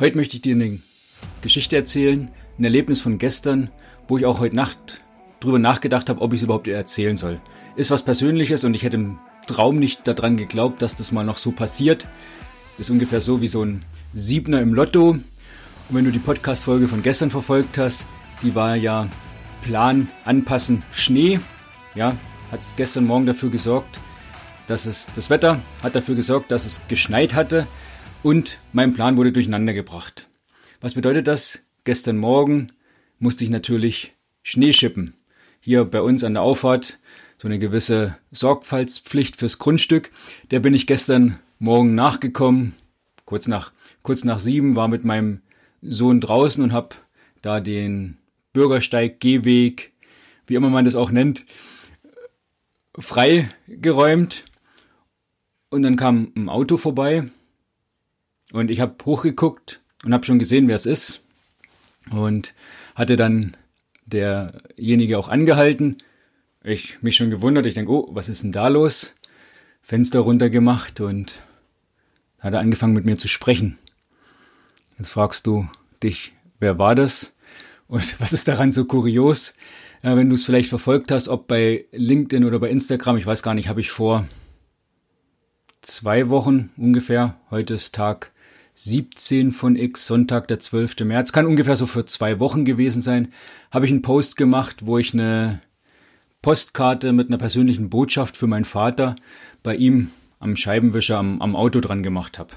Heute möchte ich dir eine Geschichte erzählen, ein Erlebnis von gestern, wo ich auch heute Nacht drüber nachgedacht habe, ob ich es überhaupt erzählen soll. Ist was Persönliches und ich hätte im Traum nicht daran geglaubt, dass das mal noch so passiert. Ist ungefähr so wie so ein Siebner im Lotto. Und wenn du die Podcast-Folge von gestern verfolgt hast, die war ja Plan anpassen Schnee. Ja, hat gestern Morgen dafür gesorgt, dass es das Wetter hat dafür gesorgt, dass es geschneit hatte und mein Plan wurde durcheinander gebracht. Was bedeutet das? Gestern Morgen musste ich natürlich Schnee schippen. Hier bei uns an der Auffahrt so eine gewisse Sorgfaltspflicht fürs Grundstück. Der bin ich gestern Morgen nachgekommen, kurz nach, kurz nach sieben, war mit meinem Sohn draußen und habe da den Bürgersteig, Gehweg, wie immer man das auch nennt, freigeräumt. Und dann kam ein Auto vorbei und ich habe hochgeguckt und habe schon gesehen, wer es ist. Und hatte dann derjenige auch angehalten. Ich mich schon gewundert. Ich denke, oh, was ist denn da los? Fenster runtergemacht und hat er angefangen mit mir zu sprechen. Jetzt fragst du dich, wer war das? Und was ist daran so kurios? Ja, wenn du es vielleicht verfolgt hast, ob bei LinkedIn oder bei Instagram, ich weiß gar nicht, habe ich vor zwei Wochen ungefähr, heute ist Tag 17 von X, Sonntag, der 12. März, kann ungefähr so für zwei Wochen gewesen sein, habe ich einen Post gemacht, wo ich eine Postkarte mit einer persönlichen Botschaft für meinen Vater bei ihm am Scheibenwischer am, am Auto dran gemacht habe.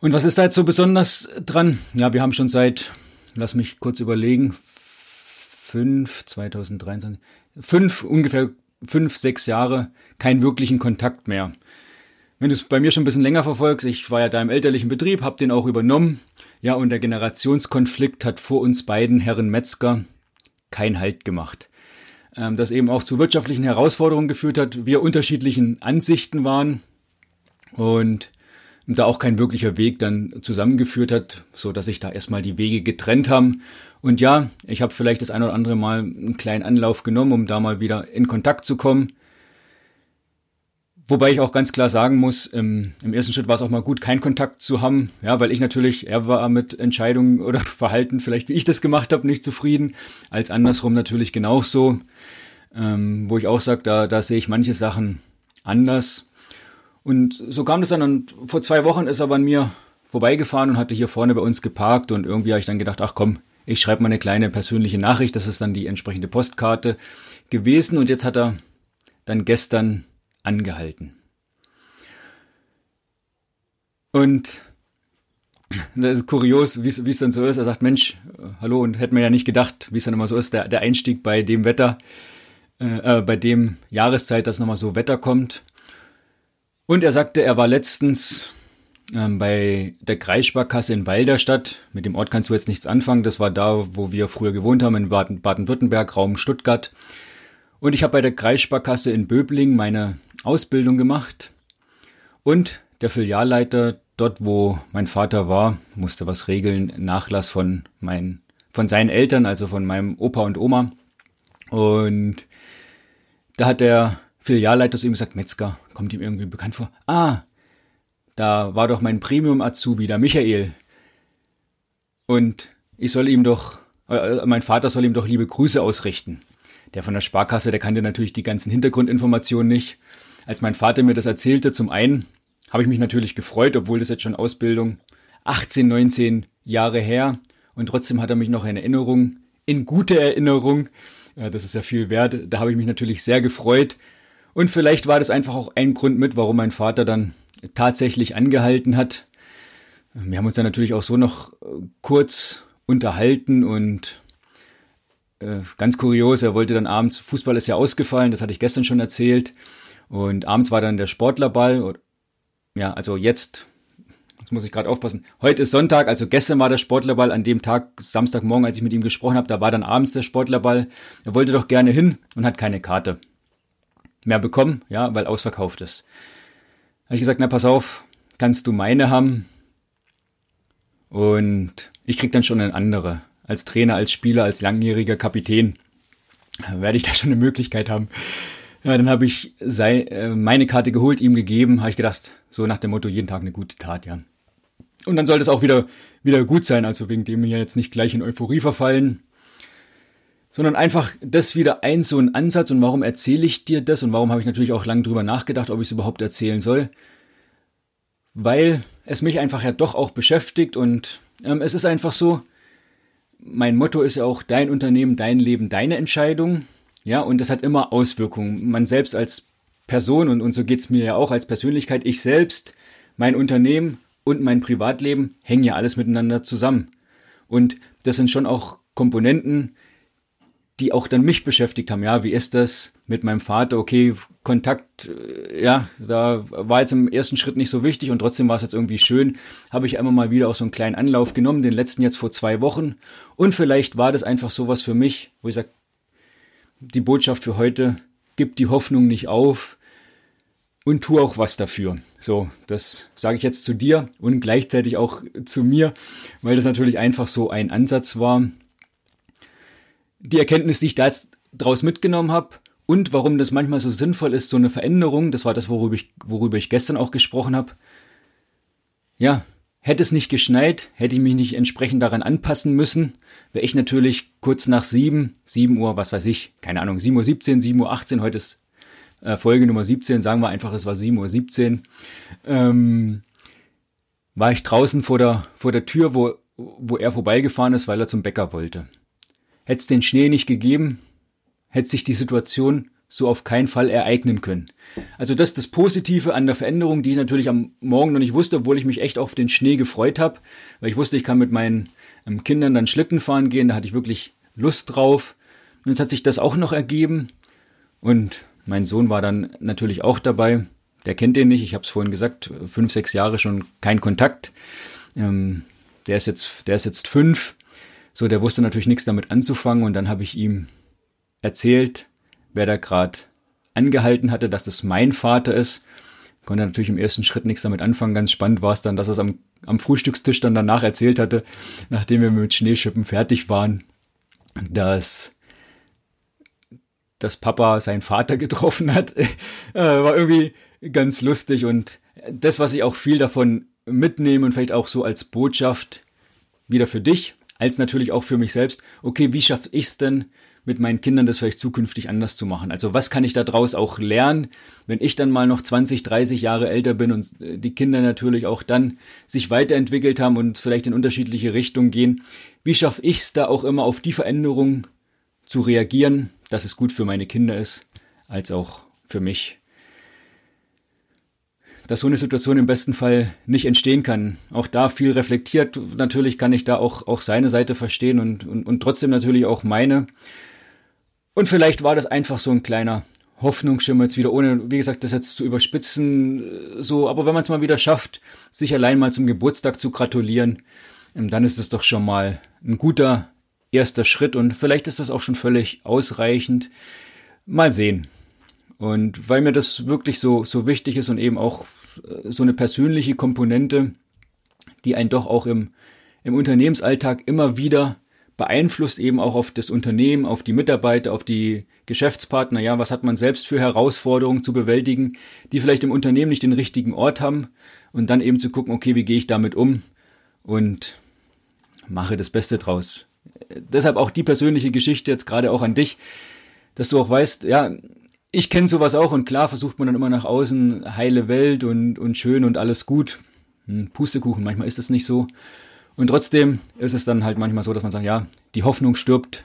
Und was ist da jetzt so besonders dran? Ja, wir haben schon seit, lass mich kurz überlegen, fünf, 2023, fünf, ungefähr fünf, sechs Jahre keinen wirklichen Kontakt mehr wenn du es bei mir schon ein bisschen länger verfolgst, ich war ja da im elterlichen Betrieb, habe den auch übernommen. Ja, und der Generationskonflikt hat vor uns beiden Herren Metzger kein Halt gemacht. Ähm, das eben auch zu wirtschaftlichen Herausforderungen geführt hat, wir unterschiedlichen Ansichten waren und da auch kein wirklicher Weg dann zusammengeführt hat, so dass sich da erstmal die Wege getrennt haben. Und ja, ich habe vielleicht das ein oder andere Mal einen kleinen Anlauf genommen, um da mal wieder in Kontakt zu kommen. Wobei ich auch ganz klar sagen muss, im, im ersten Schritt war es auch mal gut, keinen Kontakt zu haben, ja, weil ich natürlich, er war mit Entscheidungen oder Verhalten, vielleicht wie ich das gemacht habe, nicht zufrieden, als andersrum natürlich genauso, ähm, wo ich auch sage, da, da sehe ich manche Sachen anders. Und so kam das dann und vor zwei Wochen ist er bei mir vorbeigefahren und hatte hier vorne bei uns geparkt und irgendwie habe ich dann gedacht, ach komm, ich schreibe mal eine kleine persönliche Nachricht, das ist dann die entsprechende Postkarte gewesen und jetzt hat er dann gestern angehalten. Und das ist kurios, wie es dann so ist. Er sagt, Mensch, hallo, und hätte man ja nicht gedacht, wie es dann immer so ist, der, der Einstieg bei dem Wetter, äh, äh bei dem Jahreszeit, dass nochmal so Wetter kommt. Und er sagte, er war letztens ähm, bei der Kreissparkasse in Walderstadt. Mit dem Ort kannst du jetzt nichts anfangen. Das war da, wo wir früher gewohnt haben, in Baden-Württemberg, Raum Stuttgart. Und ich habe bei der Kreissparkasse in Böbling meine Ausbildung gemacht. Und der Filialleiter dort, wo mein Vater war, musste was regeln, Nachlass von meinen, von seinen Eltern, also von meinem Opa und Oma. Und da hat der Filialleiter zu ihm gesagt, Metzger, kommt ihm irgendwie bekannt vor. Ah, da war doch mein Premium-Azubi, der Michael. Und ich soll ihm doch, äh, mein Vater soll ihm doch liebe Grüße ausrichten der von der Sparkasse, der kannte natürlich die ganzen Hintergrundinformationen nicht. Als mein Vater mir das erzählte, zum einen habe ich mich natürlich gefreut, obwohl das jetzt schon Ausbildung 18, 19 Jahre her und trotzdem hat er mich noch in Erinnerung, in gute Erinnerung. Das ist ja viel wert. Da habe ich mich natürlich sehr gefreut. Und vielleicht war das einfach auch ein Grund mit, warum mein Vater dann tatsächlich angehalten hat. Wir haben uns dann natürlich auch so noch kurz unterhalten und äh, ganz kurios, er wollte dann abends, Fußball ist ja ausgefallen, das hatte ich gestern schon erzählt. Und abends war dann der Sportlerball. Ja, also jetzt, jetzt muss ich gerade aufpassen. Heute ist Sonntag, also gestern war der Sportlerball. An dem Tag, Samstagmorgen, als ich mit ihm gesprochen habe, da war dann abends der Sportlerball. Er wollte doch gerne hin und hat keine Karte mehr bekommen, ja, weil ausverkauft ist. Habe ich gesagt, na pass auf, kannst du meine haben? Und ich krieg dann schon eine andere als Trainer, als Spieler, als langjähriger Kapitän werde ich da schon eine Möglichkeit haben. Ja, dann habe ich sei, äh, meine Karte geholt, ihm gegeben, habe ich gedacht, so nach dem Motto, jeden Tag eine gute Tat, ja. Und dann sollte es auch wieder, wieder gut sein, also wegen dem wir jetzt nicht gleich in Euphorie verfallen, sondern einfach das wieder ein, so ein Ansatz. Und warum erzähle ich dir das? Und warum habe ich natürlich auch lange drüber nachgedacht, ob ich es überhaupt erzählen soll, weil es mich einfach ja doch auch beschäftigt und ähm, es ist einfach so, mein Motto ist ja auch dein Unternehmen, dein Leben, deine Entscheidung, ja, und das hat immer Auswirkungen. Man selbst als Person und, und so geht's mir ja auch als Persönlichkeit, ich selbst, mein Unternehmen und mein Privatleben hängen ja alles miteinander zusammen. Und das sind schon auch Komponenten, die auch dann mich beschäftigt haben. Ja, wie ist das mit meinem Vater? Okay, Kontakt, äh, ja, da war jetzt im ersten Schritt nicht so wichtig und trotzdem war es jetzt irgendwie schön. Habe ich einmal mal wieder auch so einen kleinen Anlauf genommen, den letzten jetzt vor zwei Wochen. Und vielleicht war das einfach sowas für mich, wo ich sage, die Botschaft für heute, gib die Hoffnung nicht auf, und tu auch was dafür. So, das sage ich jetzt zu dir und gleichzeitig auch zu mir, weil das natürlich einfach so ein Ansatz war. Die Erkenntnis, die ich da draus mitgenommen habe und warum das manchmal so sinnvoll ist, so eine Veränderung, das war das, worüber ich, worüber ich gestern auch gesprochen habe. Ja, hätte es nicht geschneit, hätte ich mich nicht entsprechend daran anpassen müssen, wäre ich natürlich kurz nach sieben, sieben Uhr, was weiß ich, keine Ahnung, sieben Uhr, siebzehn, sieben Uhr, achtzehn, heute ist äh, Folge Nummer 17, sagen wir einfach, es war 7.17 Uhr, ähm, war ich draußen vor der, vor der Tür, wo, wo er vorbeigefahren ist, weil er zum Bäcker wollte. Hätte es den Schnee nicht gegeben, hätte sich die Situation so auf keinen Fall ereignen können. Also das ist das Positive an der Veränderung, die ich natürlich am Morgen noch nicht wusste, obwohl ich mich echt auf den Schnee gefreut habe, weil ich wusste, ich kann mit meinen ähm, Kindern dann Schlitten fahren gehen, da hatte ich wirklich Lust drauf. Und jetzt hat sich das auch noch ergeben und mein Sohn war dann natürlich auch dabei. Der kennt den nicht. Ich habe es vorhin gesagt, fünf, sechs Jahre schon kein Kontakt. Ähm, der ist jetzt, der ist jetzt fünf. So, der wusste natürlich nichts damit anzufangen und dann habe ich ihm erzählt, wer da gerade angehalten hatte, dass das mein Vater ist. Konnte natürlich im ersten Schritt nichts damit anfangen. Ganz spannend war es dann, dass er es am, am Frühstückstisch dann danach erzählt hatte, nachdem wir mit Schneeschippen fertig waren, dass dass Papa seinen Vater getroffen hat, äh, war irgendwie ganz lustig und das, was ich auch viel davon mitnehme und vielleicht auch so als Botschaft wieder für dich, als natürlich auch für mich selbst, okay, wie schaffe ich es denn, mit meinen Kindern das vielleicht zukünftig anders zu machen? Also was kann ich daraus auch lernen, wenn ich dann mal noch 20, 30 Jahre älter bin und äh, die Kinder natürlich auch dann sich weiterentwickelt haben und vielleicht in unterschiedliche Richtungen gehen? Wie schaffe ich es da auch immer auf die Veränderungen zu reagieren, dass es gut für meine Kinder ist, als auch für mich. Dass so eine Situation im besten Fall nicht entstehen kann. Auch da viel reflektiert. Natürlich kann ich da auch, auch seine Seite verstehen und, und, und trotzdem natürlich auch meine. Und vielleicht war das einfach so ein kleiner Hoffnungsschimmer jetzt wieder, ohne, wie gesagt, das jetzt zu überspitzen, so, aber wenn man es mal wieder schafft, sich allein mal zum Geburtstag zu gratulieren, ähm, dann ist es doch schon mal ein guter erster Schritt und vielleicht ist das auch schon völlig ausreichend. Mal sehen. Und weil mir das wirklich so, so wichtig ist und eben auch äh, so eine persönliche Komponente, die einen doch auch im, im Unternehmensalltag immer wieder beeinflusst, eben auch auf das Unternehmen, auf die Mitarbeiter, auf die Geschäftspartner. Ja, was hat man selbst für Herausforderungen zu bewältigen, die vielleicht im Unternehmen nicht den richtigen Ort haben und dann eben zu gucken, okay, wie gehe ich damit um und mache das Beste draus deshalb auch die persönliche Geschichte jetzt gerade auch an dich, dass du auch weißt, ja, ich kenne sowas auch und klar versucht man dann immer nach außen heile Welt und, und schön und alles gut. Hm, Pustekuchen, manchmal ist es nicht so. Und trotzdem ist es dann halt manchmal so, dass man sagt, ja, die Hoffnung stirbt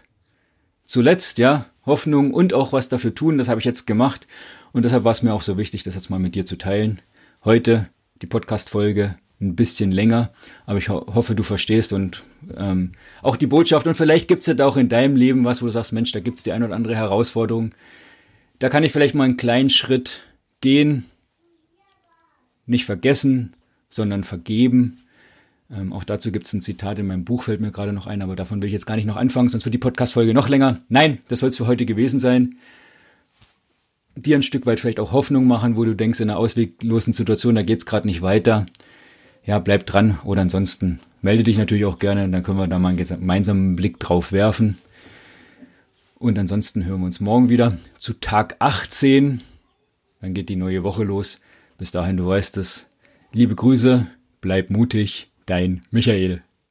zuletzt, ja, Hoffnung und auch was dafür tun, das habe ich jetzt gemacht. Und deshalb war es mir auch so wichtig, das jetzt mal mit dir zu teilen. Heute die Podcast-Folge ein bisschen länger, aber ich ho hoffe, du verstehst und ähm, auch die Botschaft. Und vielleicht gibt's ja da auch in deinem Leben was, wo du sagst, Mensch, da gibt's die ein oder andere Herausforderung. Da kann ich vielleicht mal einen kleinen Schritt gehen, nicht vergessen, sondern vergeben. Ähm, auch dazu gibt's ein Zitat in meinem Buch, fällt mir gerade noch ein, aber davon will ich jetzt gar nicht noch anfangen, sonst wird die Podcast-Folge noch länger. Nein, das soll es für heute gewesen sein. Dir ein Stück weit vielleicht auch Hoffnung machen, wo du denkst, in einer ausweglosen Situation, da geht's gerade nicht weiter ja, bleib dran oder ansonsten melde dich natürlich auch gerne, dann können wir da mal einen gemeinsamen Blick drauf werfen. Und ansonsten hören wir uns morgen wieder zu Tag 18. Dann geht die neue Woche los. Bis dahin, du weißt es. Liebe Grüße, bleib mutig, dein Michael.